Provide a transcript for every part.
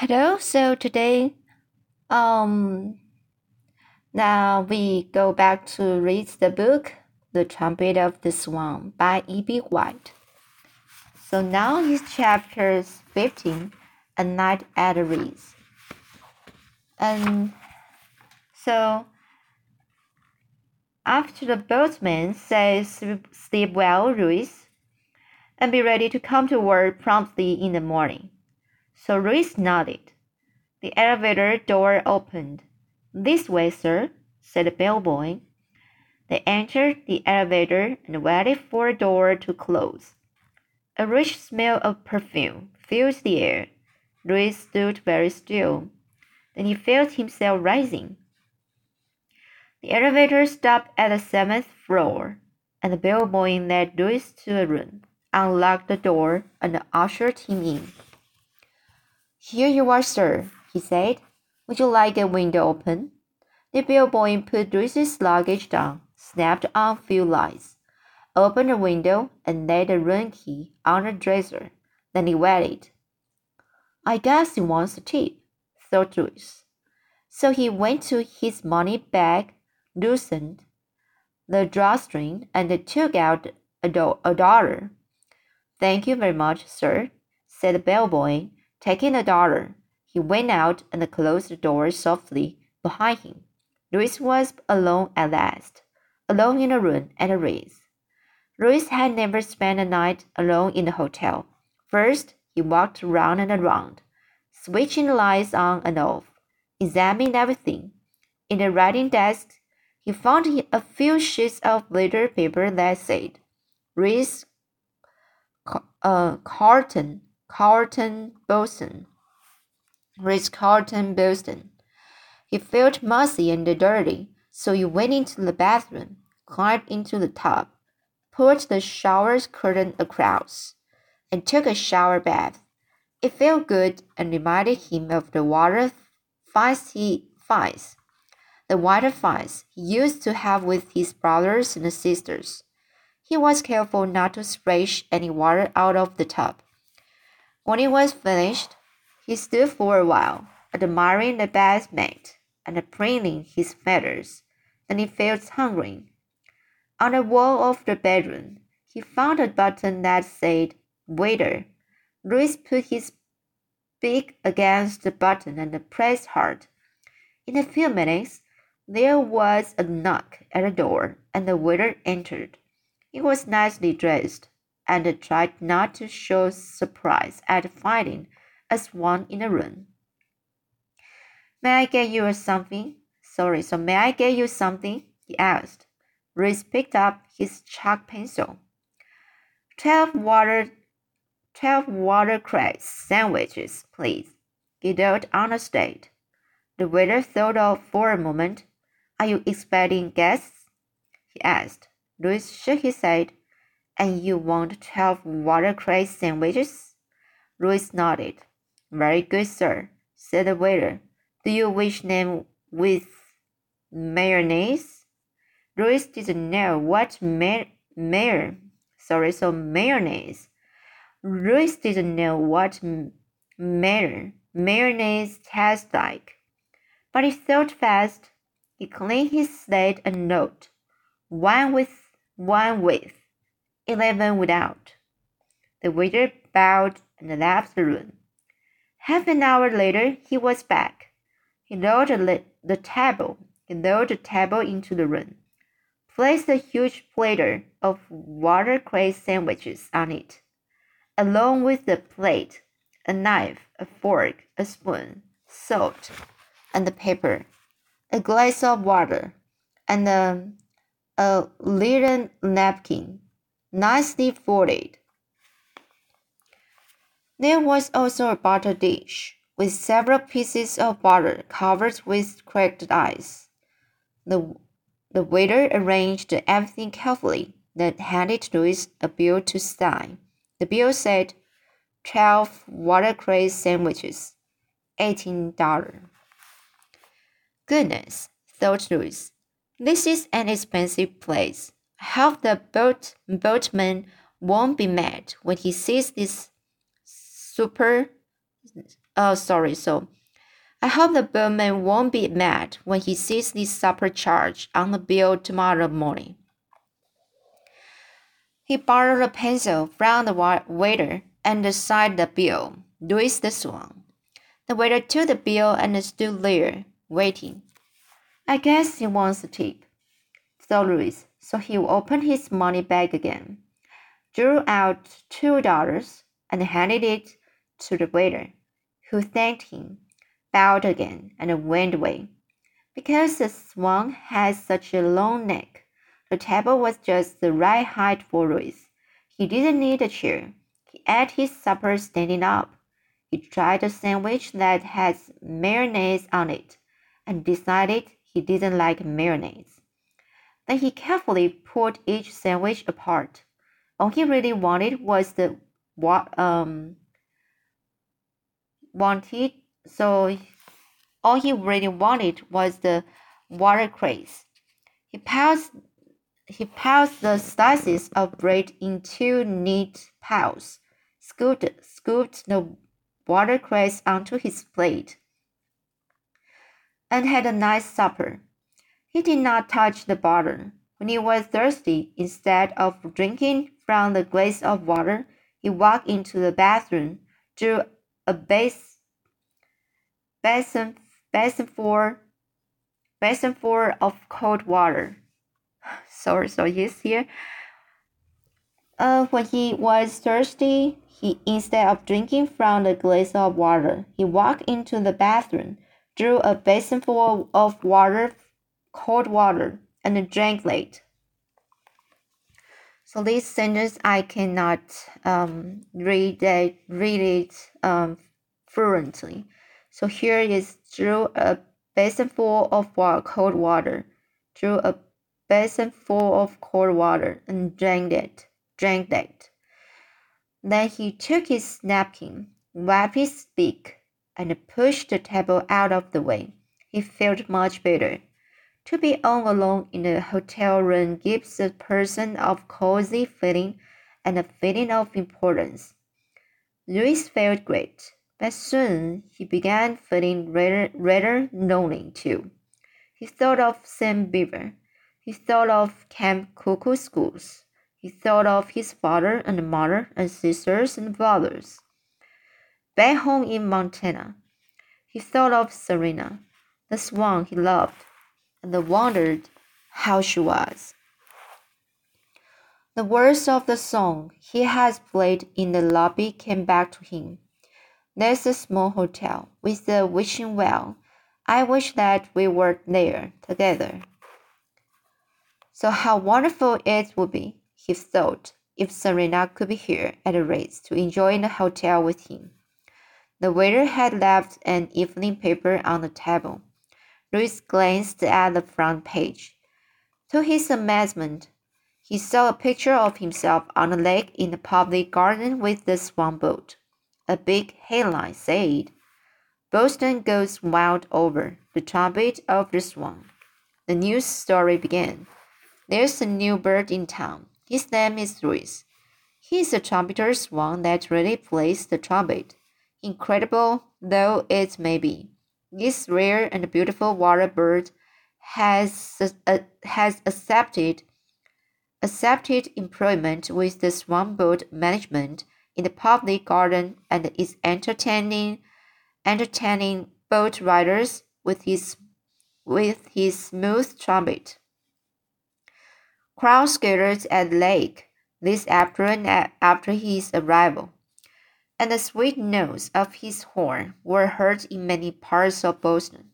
Hello, so today, um, now we go back to read the book The Trumpet of the Swan by E.B. White. So now is chapter 15, A Night at the Ritz. And so after the boatman says sleep well, Louis, and be ready to come to work promptly in the morning. So Louis nodded. The elevator door opened. This way, sir, said the bellboy. They entered the elevator and waited for the door to close. A rich smell of perfume filled the air. Louis stood very still. Then he felt himself rising. The elevator stopped at the seventh floor, and the bellboy led Louis to a room, unlocked the door, and ushered him in. Here you are, sir, he said. Would you like a window open? The bellboy put Louis's luggage down, snapped on a few lights, opened the window, and laid the room key on the dresser. Then he waited. I guess he wants a tip, thought Louis. So he went to his money bag, loosened the drawstring, and took out a, do- a dollar. Thank you very much, sir, said the bellboy Taking the dollar, he went out and closed the door softly behind him. Louis was alone at last, alone in a room at a Ritz. Louis had never spent a night alone in the hotel. First, he walked round and around, switching the lights on and off, examining everything. In the writing desk, he found a few sheets of letter paper that said, Ritz uh, Carlton Carlton Boston. Ritz Carlton Boston. He felt messy and dirty, so he went into the bathroom, climbed into the tub, pulled the shower curtain across, and took a shower bath. It felt good and reminded him of the water fights he fights, the water fights he used to have with his brothers and sisters. He was careful not to splash any water out of the tub. When it was finished, he stood for a while, admiring the bathmate and preening his feathers. Then he felt hungry. On the wall of the bedroom, he found a button that said, Waiter. Louis put his beak against the button and pressed hard. In a few minutes, there was a knock at the door, and the waiter entered. He was nicely dressed, and tried not to show surprise at finding a swan in the room. May I get you something? Sorry, so may I get you something? he asked. Louis picked up his chalk pencil. Twelve water twelve watercress sandwiches, please. Wrote on the waiter thought of for a moment. Are you expecting guests? he asked. Louis shook his head. And you want twelve watercress sandwiches? Louis nodded. Very good, sir, said the waiter. Do you wish them with mayonnaise? Louis didn't know what may mayor sorry, so mayonnaise. Louis didn't know what mayor mayonnaise tastes like. But he thought fast. He cleaned his slate and note. One with one with eleven without. The waiter bowed and left the room. Half an hour later, he was back. He lowered the, table. He lowered the table into the room, placed a huge platter of watercress sandwiches on it, along with the plate, a knife, a fork, a spoon, salt, and the paper, a glass of water, and a, a linen napkin nicely folded. There was also a butter dish with several pieces of butter covered with cracked ice. The, the waiter arranged everything carefully, then handed Louis a bill to sign. The bill said, 12 watercress sandwiches, $18. Goodness, thought Louis, This is an expensive place hope the boat boatman won't be mad when he sees this super Oh, sorry. So, I hope the boatman won't be mad when he sees this supper charge on the bill tomorrow morning. He borrowed a pencil from the waiter and signed the bill. Louis the Swan. The waiter took the bill and stood there, waiting. I guess he wants a tip, thought Louis, so he opened his money bag again, drew out two dollars, and handed it to the waiter, who thanked him, bowed again, and went away. Because the swan has such a long neck, the table was just the right height for Louis. He didn't need a chair. He ate his supper standing up. He tried a sandwich that had mayonnaise on it and decided he didn't like mayonnaise. Then he carefully pulled each sandwich apart. All he really wanted was the what um wanted so all he really wanted was the watercress. He passed he piled the slices of bread into neat piles, scooped, scooped the watercress onto his plate, and had a nice supper. He did not touch the bottle. When he was thirsty, instead of drinking from the glass of water, he walked into the bathroom, drew a base, basin, basin full, basin full of cold water sorry, so he's here. Uh, when he was thirsty, he instead of drinking from the glass of water, he walked into the bathroom, drew a basinful of water, cold water, and drank it. So this sentence I cannot um, read it, read it um, fluently. So here is drew a basinful of water, cold water, drew a basin full of cold water and drank it, drank that. Then he took his napkin, wiped his beak, and pushed the table out of the way. He felt much better. To be all alone in a hotel room gives a person a cozy feeling and a feeling of importance. Louis felt great, but soon he began feeling rather, rather lonely too. He thought of Sam Beaver he thought of Camp Kookooskoos. He thought of his father and mother and sisters and brothers. Back home in Montana, he thought of Serena, the swan he loved, and wondered how she was. The words of the song he had played in the lobby came back to him. There's a small hotel with a wishing well. I wish that we were there together. So how wonderful it would be, he thought, if Serena could be here at the Ritz to enjoy the hotel with him. The waiter had left an evening paper on the table. Louis glanced at the front page. To his amazement, he saw a picture of himself on a lake in the public garden with the swan boat. A big headline said, Boston goes wild over the trumpet of the swan. The news story began. There's a new bird in town. His name is Louis. He's a trumpeter swan that really plays the trumpet. Incredible though it may be, this rare and beautiful water bird has, uh, has accepted accepted employment with the swan boat management in the public garden and is entertaining entertaining boat riders with his with his smooth trumpet. Crowds gathered at the lake this afternoon after his arrival, and the sweet notes of his horn were heard in many parts of Boston.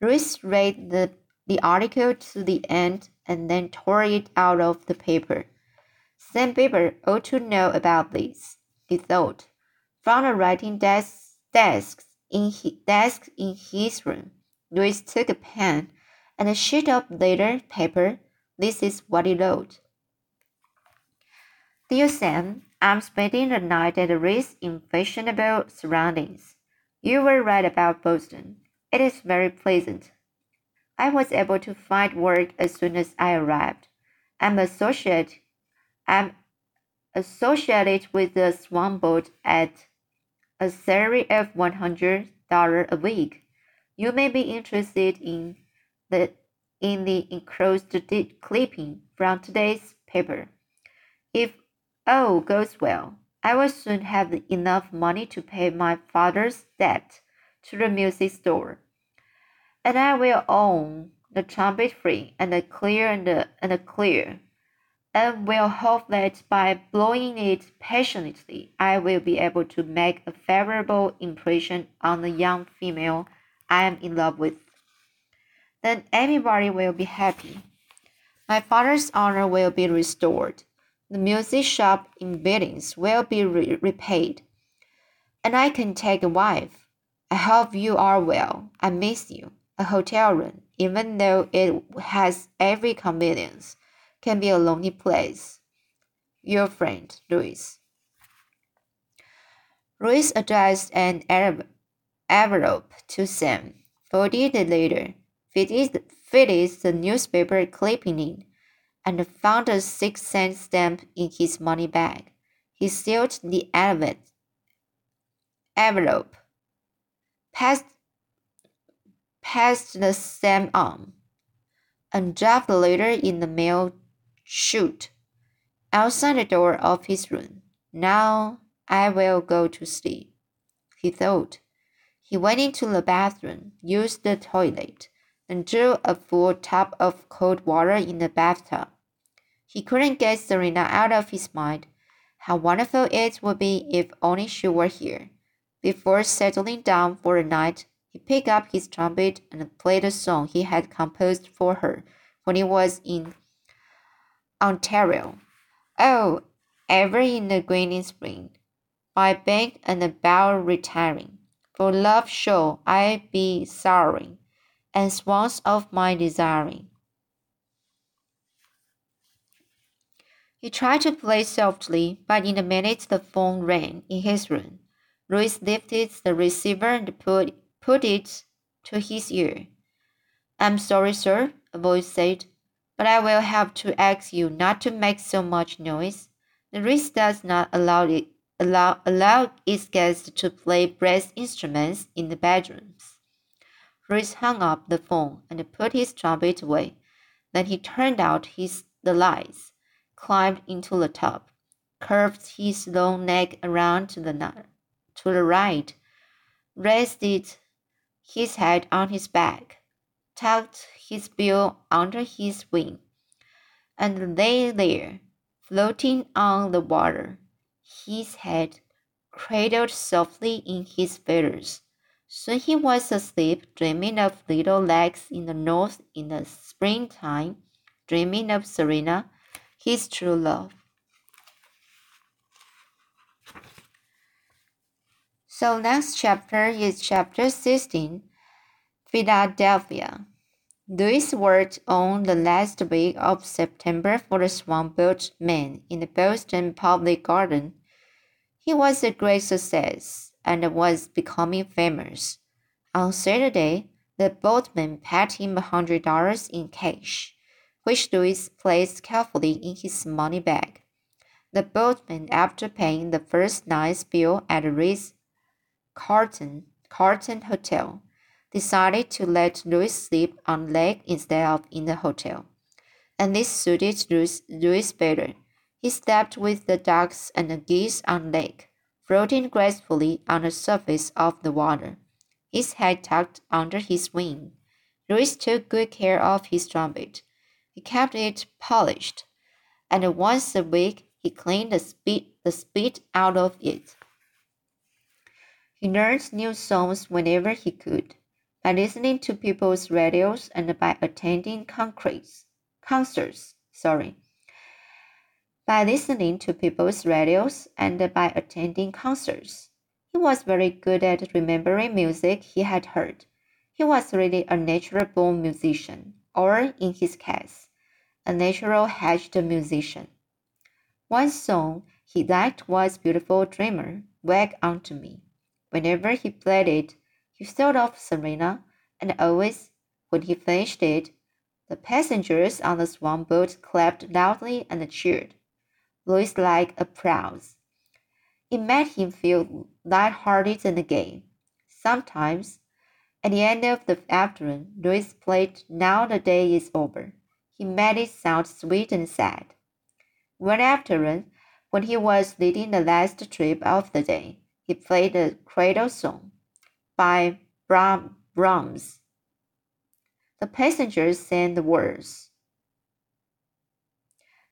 Louis read the, the article to the end and then tore it out of the paper. Sam Beaver ought to know about this, he thought. From a writing desk, desk, in his, desk in his room, Louis took a pen and a sheet of letter paper this is what he wrote. Dear Sam, I'm spending the night at the Ritz in fashionable surroundings. You were right about Boston. It is very pleasant. I was able to find work as soon as I arrived. I'm associate I'm associated with the Swan Boat at a salary of $100 a week. You may be interested in the in the enclosed clipping from today's paper. If all goes well, I will soon have enough money to pay my father's debt to the music store, and I will own the trumpet free and the clear and, the, and the clear, and will hope that by blowing it passionately, I will be able to make a favorable impression on the young female I am in love with. Then everybody will be happy. My father's honor will be restored. The music shop in Billings will be re repaid. And I can take a wife. I hope you are well. I miss you. A hotel room, even though it has every convenience, can be a lonely place. Your friend, Louis. Louis addressed an envelope to Sam Folded later, letter, fitted the newspaper clipping in, and found a six cent stamp in his money bag. He sealed the envelope, passed, passed the stamp on, and dropped the letter in the mail chute outside the door of his room. Now I will go to sleep, he thought. He went into the bathroom, used the toilet, and drew a full tub of cold water in the bathtub. He couldn't get Serena out of his mind. How wonderful it would be if only she were here. Before settling down for the night, he picked up his trumpet and played a song he had composed for her when he was in Ontario. Oh, ever in the green spring, by bank and bough retiring. For love shall I be sorrowing, and swans of my desiring. He tried to play softly, but in a minute the phone rang in his room. Louis lifted the receiver and put, put it to his ear. I'm sorry, sir, a voice said, but I will have to ask you not to make so much noise. The Ritz does not allow it allow, allow its guests to play brass instruments in the bedrooms. Louis hung up the phone and put his trumpet away. Then he turned out his the lights, climbed into the tub, curved his long neck around to the to the right, rested his head on his back, tucked his bill under his wing, and lay there, floating on the water his head cradled softly in his feathers. Soon he was asleep, dreaming of little legs in the north in the springtime, dreaming of Serena, his true love. So next chapter is chapter 16, Philadelphia. Louis worked on the last week of September for the Swanboat Man in the Boston Public Garden he was a great success and was becoming famous. On Saturday, the boatman paid him a hundred dollars in cash, which Louis placed carefully in his money bag. The boatman, after paying the first night's bill at the Ritz Carlton, Carlton Hotel, decided to let Louis sleep on lake instead of in the hotel. And this suited Louis, Louis better. He slept with the ducks and the geese on lake, floating gracefully on the surface of the water, his head tucked under his wing. Louis took good care of his trumpet. He kept it polished, and once a week he cleaned the spit, the spit out of it. He learned new songs whenever he could, by listening to people's radios and by attending concerts. Concerts, sorry by listening to people's radios and by attending concerts. He was very good at remembering music he had heard. He was really a natural born musician, or in his case, a natural hatched musician. One song he liked was Beautiful Dreamer, Wake Unto Me. Whenever he played it, he thought of Serena, and always, when he finished it, the passengers on the swan boat clapped loudly and cheered. Louis like applause. It made him feel light-hearted and gay. Sometimes, at the end of the afternoon, Louis played Now the Day is Over. He made it sound sweet and sad. One afternoon, when he was leading the last trip of the day, he played the Cradle Song by Brahms. The passengers sang the words.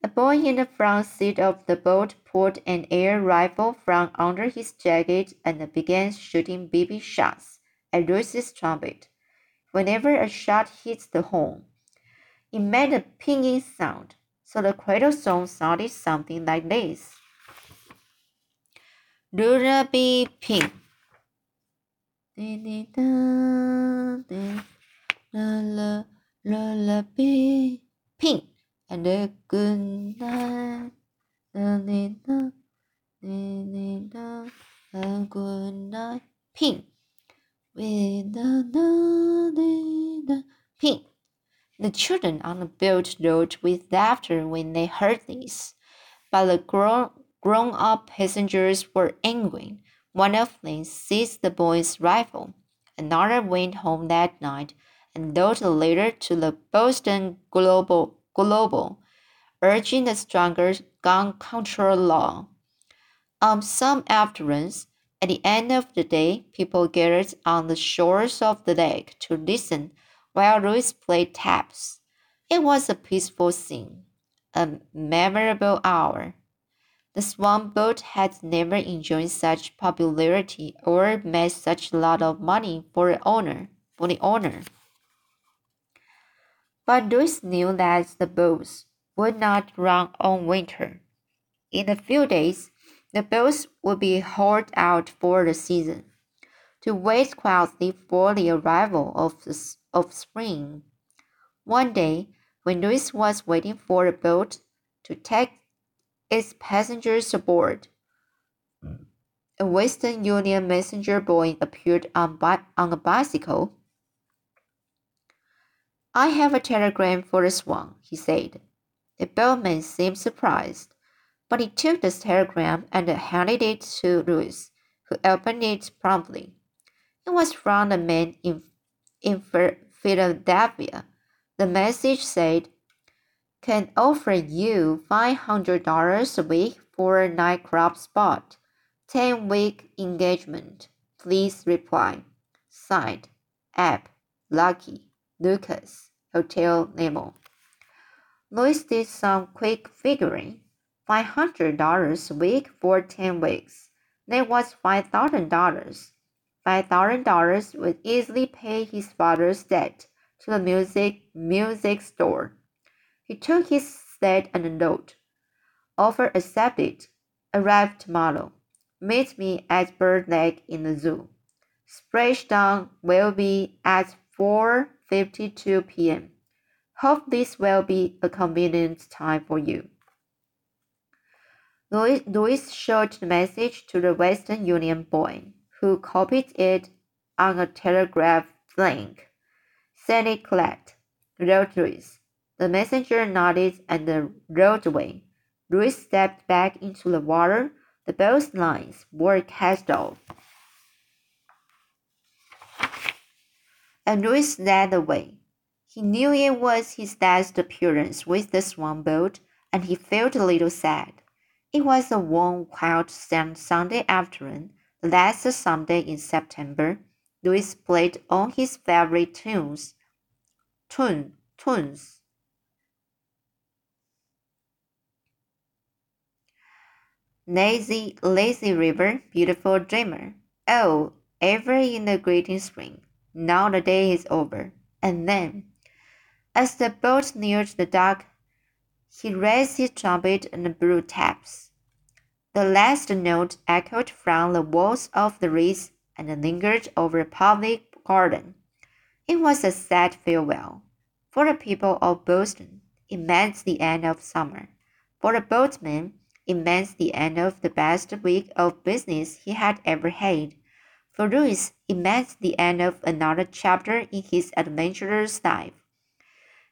A boy in the front seat of the boat pulled an air rifle from under his jacket and began shooting BB shots at Louis's trumpet. Whenever a shot hit the horn, it made a pinging sound, so the cradle song sounded something like this. Lullaby ping. Lullaby ping and a good night. A good night ping. With the ping. The children on the boat roared with laughter when they heard this, but the grown, grown up passengers were angry. One of them seized the boy's rifle. Another went home that night and wrote a letter to the Boston Global, Global urging a stronger gun control law. On some afternoons, at the end of the day, people gathered on the shores of the lake to listen while Louis played taps. It was a peaceful scene, a memorable hour. The Swan boat had never enjoyed such popularity or made such a lot of money for the owner. For the owner. But Louis knew that the boats would not run all winter. In a few days, the boats would be hauled out for the season to wait quietly for the arrival of, the, of spring. One day, when Louis was waiting for a boat to take its passengers aboard, a Western Union messenger boy appeared on, on a bicycle. I have a telegram for the Swan, he said. The bellman seemed surprised, but he took the telegram and handed it to Louis, who opened it promptly. It was from a man in, in Philadelphia. The message said, Can offer you $500 a week for a nightclub spot. 10 week engagement. Please reply. Signed, Abe, Lucky, Lucas, Hotel Nemo. Louis did some quick figuring. $500 a week for 10 weeks. That was $5,000. $5,000 would easily pay his father's debt to the music music store. He took his sled and note. Offer accepted. Arrive tomorrow. Meet me at Bird Lake in the zoo. Splashdown will be at 4:52 p.m. Hope this will be a convenient time for you. Louis, Louis showed the message to the Western Union boy who copied it on a telegraph link. Send it collect, wrote Louis. The messenger nodded and rode away. Louis stepped back into the water. The boat's lines were cast off. And Louis led the way. He knew it was his last appearance with the Swan boat, and he felt a little sad. It was a warm, quiet Sunday afternoon, the Last Sunday in September, Louis played all his favorite tunes. Tune, tunes. Lazy, lazy river, beautiful dreamer. Oh, ever in the greeting spring. Now the day is over. And then, as the boat neared the dock, he raised his trumpet and blew taps. The last note echoed from the walls of the Ritz and lingered over a public garden. It was a sad farewell. For the people of Boston, it meant the end of summer. For the boatman, it meant the end of the best week of business he had ever had. For Louis, it meant the end of another chapter in his adventurous life.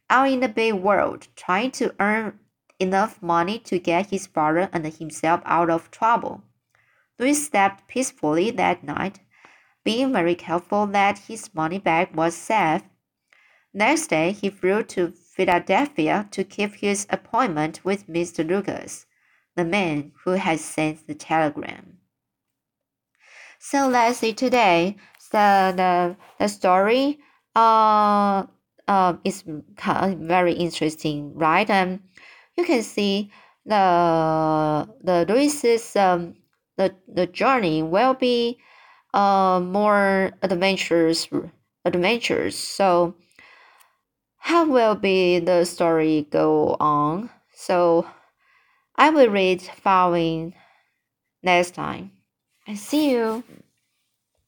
Out in the big world, trying to earn enough money to get his father and himself out of trouble. Louis slept peacefully that night, being very careful that his money bag was safe. Next day, he flew to Philadelphia to keep his appointment with Mr. Lucas, the man who had sent the telegram. So let's see today. So the the story uh uh is very interesting, right? And you can see the the Louis's um the the journey will be uh more adventures adventures. So how will be the story go on? So I will read following next time. I see you.